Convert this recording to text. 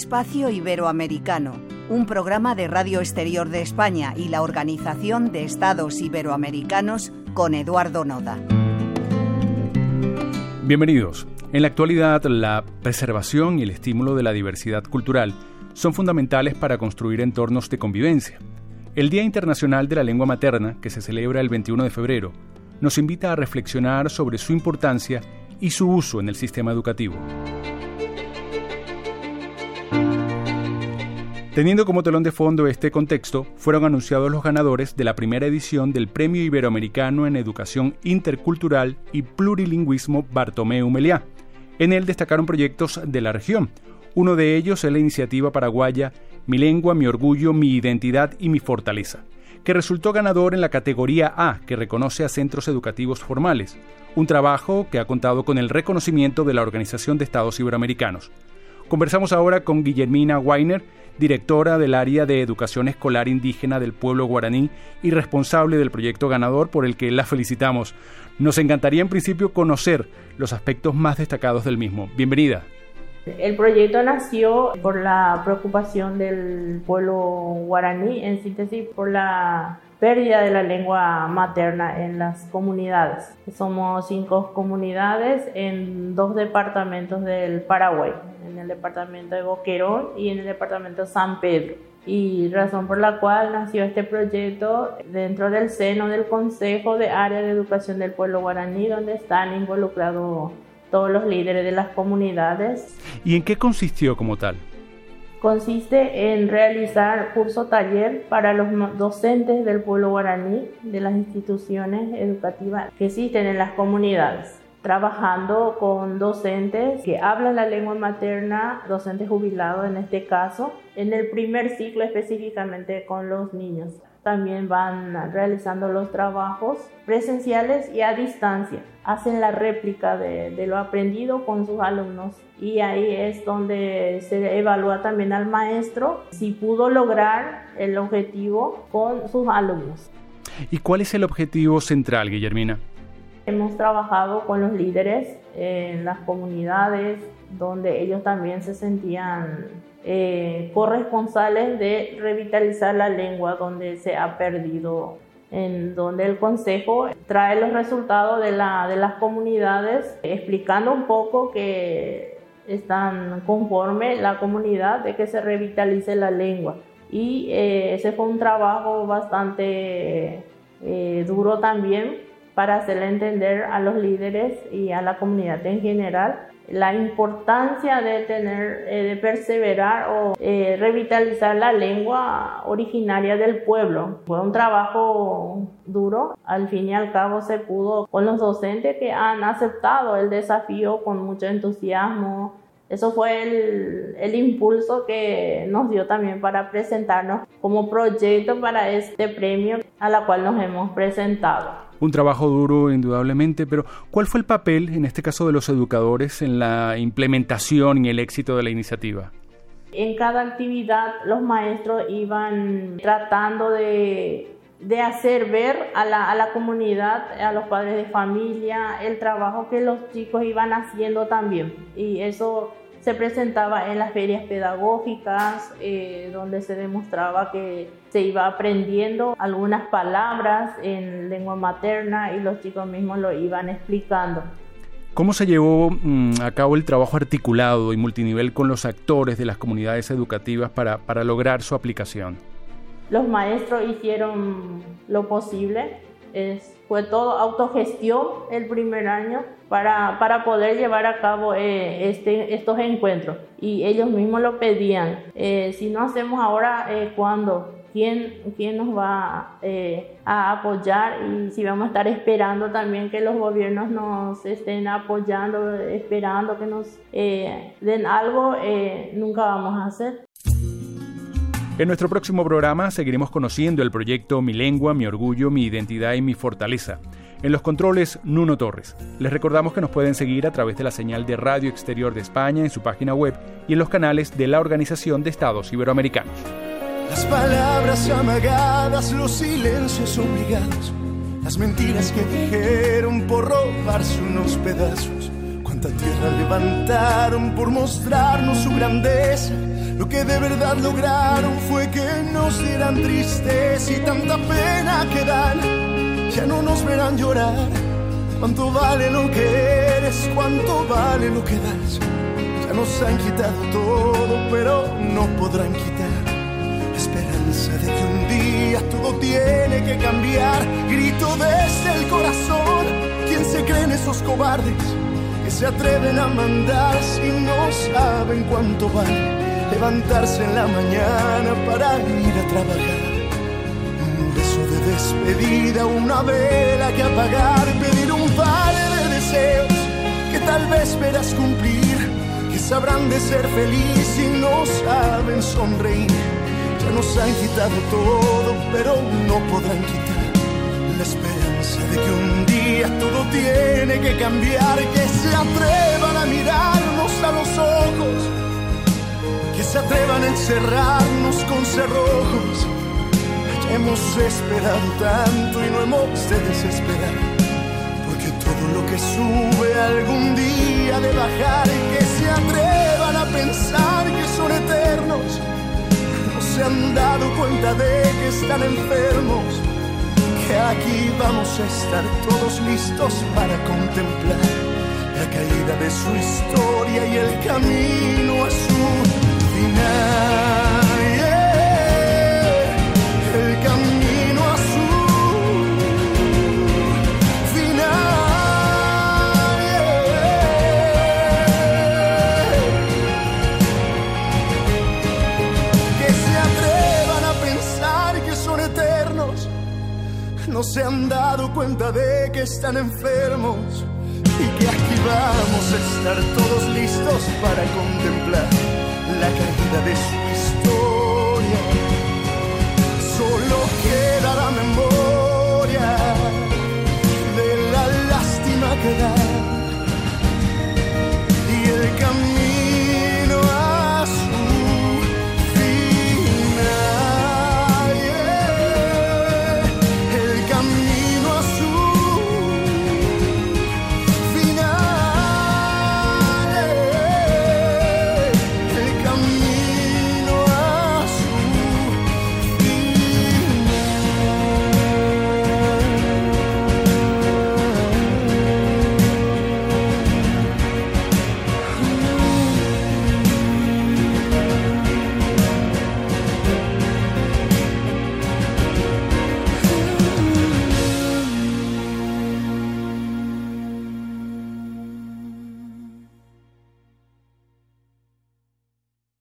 Espacio Iberoamericano, un programa de Radio Exterior de España y la Organización de Estados Iberoamericanos con Eduardo Noda. Bienvenidos. En la actualidad, la preservación y el estímulo de la diversidad cultural son fundamentales para construir entornos de convivencia. El Día Internacional de la Lengua Materna, que se celebra el 21 de febrero, nos invita a reflexionar sobre su importancia y su uso en el sistema educativo. Teniendo como telón de fondo este contexto, fueron anunciados los ganadores de la primera edición del Premio Iberoamericano en Educación Intercultural y Plurilingüismo Bartomeu Meliá. En él destacaron proyectos de la región. Uno de ellos es la iniciativa paraguaya Mi lengua, mi orgullo, mi identidad y mi fortaleza, que resultó ganador en la categoría A, que reconoce a centros educativos formales, un trabajo que ha contado con el reconocimiento de la Organización de Estados Iberoamericanos. Conversamos ahora con Guillermina Weiner, directora del área de educación escolar indígena del pueblo guaraní y responsable del proyecto ganador por el que la felicitamos. Nos encantaría en principio conocer los aspectos más destacados del mismo. Bienvenida. El proyecto nació por la preocupación del pueblo guaraní, en síntesis por la pérdida de la lengua materna en las comunidades. Somos cinco comunidades en dos departamentos del Paraguay, el departamento de Boquerón y en el departamento de San Pedro. Y razón por la cual nació este proyecto dentro del seno del Consejo de Área de Educación del Pueblo Guaraní, donde están involucrados todos los líderes de las comunidades. ¿Y en qué consistió como tal? consiste en realizar curso taller para los docentes del pueblo guaraní de las instituciones educativas que existen en las comunidades trabajando con docentes que hablan la lengua materna, docentes jubilados en este caso, en el primer ciclo específicamente con los niños también van realizando los trabajos presenciales y a distancia. Hacen la réplica de, lo aprendido con sus alumnos y ahí es donde se evalúa también al maestro si pudo lograr el objetivo con sus alumnos. ¿Y cuál es el objetivo central, Guillermina? Hemos trabajado con los líderes en las comunidades donde ellos también se sentían eh, corresponsales de revitalizar la lengua donde se ha perdido, en donde el Consejo trae los resultados de, la, de las comunidades, explicando un poco que están conforme la comunidad de que se revitalice la lengua. Y eh, ese fue un trabajo bastante eh, duro también para hacerle entender a los líderes y a la comunidad en general la importancia de tener, eh, de perseverar o eh, revitalizar la lengua originaria del pueblo. Fue un trabajo duro, al fin y al cabo se pudo con los docentes que han aceptado el desafío con mucho entusiasmo. Eso fue el, el impulso que nos dio también para presentarnos como proyecto para este premio a la cual nos hemos presentado un trabajo duro indudablemente, pero ¿cuál fue el papel, en este caso, de los educadores en la implementación y el éxito de la iniciativa? En cada actividad los maestros iban tratando de, hacer ver a la, a la, comunidad, a los padres de familia, el trabajo que los chicos iban haciendo también. Y eso se presentaba en las ferias pedagógicas, eh, donde se demostraba que se iba aprendiendo algunas palabras en lengua materna y los chicos mismos lo iban explicando. ¿Cómo se llevó mm, a cabo el trabajo articulado y multinivel con los actores de las comunidades educativas para, para lograr su aplicación? Los maestros hicieron lo posible, es, fue todo autogestión el primer año para, para poder llevar a cabo eh, este, estos encuentros. Y ellos mismos lo pedían. Eh, si no hacemos ahora, eh, ¿cuándo? ¿Quién, ¿Quién nos va eh, a apoyar? Y si vamos a estar esperando también que los gobiernos nos estén apoyando, esperando que nos den algo, nunca vamos a hacer. En nuestro próximo programa seguiremos conociendo el proyecto Mi lengua, mi orgullo, mi identidad y mi fortaleza. En los controles, Nuno Torres. Les recordamos que nos pueden seguir a través de la señal de Radio Exterior de España en su página web y en los canales de la Organización de Estados Iberoamericanos. Las palabras amagadas, los silencios obligados, las mentiras que dijeron por robarse unos pedazos. Cuánta tierra levantaron por mostrarnos su grandeza Lo que de verdad lograron fue que nos dieran tristes y tanta pena que dan. Ya no nos verán llorar. ¿Cuánto vale lo que eres? ¿Cuánto vale lo que das? Ya nos han quitado todo, pero no podrán quitar la esperanza de que un día todo tiene que cambiar. Grito desde el corazón. ¿Quién se creen esos cobardes que se atreven a mandar si no saben cuánto vale? levantarse en la mañana para ir a trabajar. Un beso despedida, una vela que apagar, pedir un par de deseos que tal vez verás cumplir, que sabrán de ser feliz y no saben sonreír. Ya nos han quitado todo, pero no podrán quitar la esperanza de que un día todo tiene que cambiar, que se atrevan a mirarnos a los ojos que se atrevan a encerrarnos con cerrojos. Hemos esperado tanto y no hemos de desesperar, porque todo lo que sube algún día de bajar y que se atrevan a pensar que son eternos, no se han dado cuenta de que están enfermos, que aquí vamos a estar todos listos para contemplar la caída de su historia y el camino a su no se han dado cuenta de que están enfermos y que aquí vamos a estar todos listos para contemplar